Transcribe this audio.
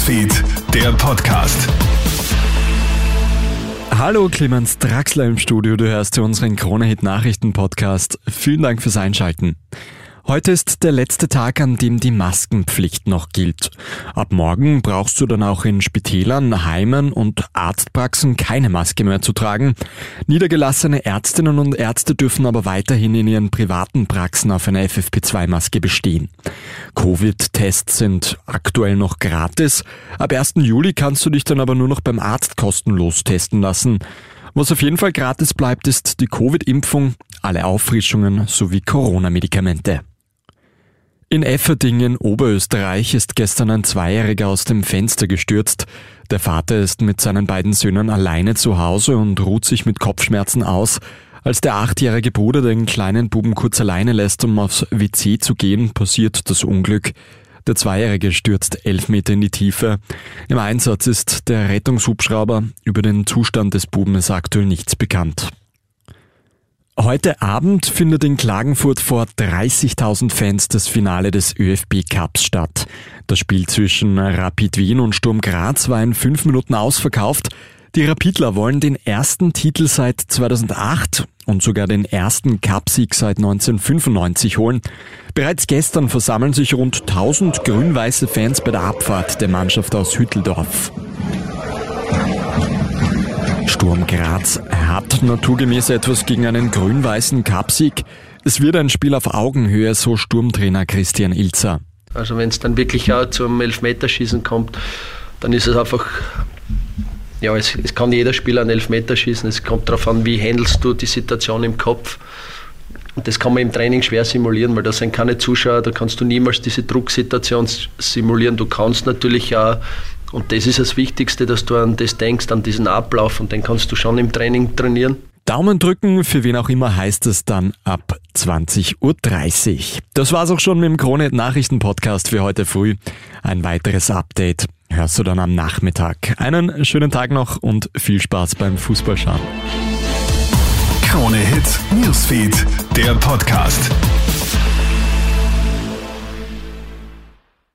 Newsfeed, der Podcast. Hallo Clemens Draxler im Studio, du hörst zu unseren Kronehit Nachrichten Podcast. Vielen Dank fürs Einschalten. Heute ist der letzte Tag, an dem die Maskenpflicht noch gilt. Ab morgen brauchst du dann auch in Spitälern, Heimen und Arztpraxen keine Maske mehr zu tragen. Niedergelassene Ärztinnen und Ärzte dürfen aber weiterhin in ihren privaten Praxen auf eine FFP2-Maske bestehen. Covid-Tests sind aktuell noch gratis. Ab 1. Juli kannst du dich dann aber nur noch beim Arzt kostenlos testen lassen. Was auf jeden Fall gratis bleibt, ist die Covid-Impfung, alle Auffrischungen sowie Corona-Medikamente. In Efferdingen, Oberösterreich, ist gestern ein Zweijähriger aus dem Fenster gestürzt. Der Vater ist mit seinen beiden Söhnen alleine zu Hause und ruht sich mit Kopfschmerzen aus. Als der achtjährige Bruder den kleinen Buben kurz alleine lässt, um aufs WC zu gehen, passiert das Unglück. Der Zweijährige stürzt elf Meter in die Tiefe. Im Einsatz ist der Rettungshubschrauber. Über den Zustand des Buben ist aktuell nichts bekannt. Heute Abend findet in Klagenfurt vor 30.000 Fans das Finale des ÖFB Cups statt. Das Spiel zwischen Rapid Wien und Sturm Graz war in fünf Minuten ausverkauft. Die Rapidler wollen den ersten Titel seit 2008 und sogar den ersten Cupsieg seit 1995 holen. Bereits gestern versammeln sich rund 1000 grün-weiße Fans bei der Abfahrt der Mannschaft aus Hütteldorf. Sturm Graz naturgemäß etwas gegen einen grün-weißen Cupsieg. Es wird ein Spiel auf Augenhöhe, so Sturmtrainer Christian Ilzer. Also wenn es dann wirklich auch zum Elfmeterschießen kommt, dann ist es einfach, ja, es, es kann jeder Spieler einen Elfmeter schießen. Es kommt darauf an, wie handelst du die Situation im Kopf. Und das kann man im Training schwer simulieren, weil da sind keine Zuschauer, da kannst du niemals diese Drucksituation simulieren. Du kannst natürlich auch und das ist das Wichtigste, dass du an das denkst, an diesen Ablauf und den kannst du schon im Training trainieren. Daumen drücken, für wen auch immer heißt es dann ab 20.30 Uhr. Das war's auch schon mit dem Krone Nachrichten Podcast für heute früh. Ein weiteres Update hörst du dann am Nachmittag. Einen schönen Tag noch und viel Spaß beim Fußballschauen. Krone Hits, Newsfeed, der Podcast.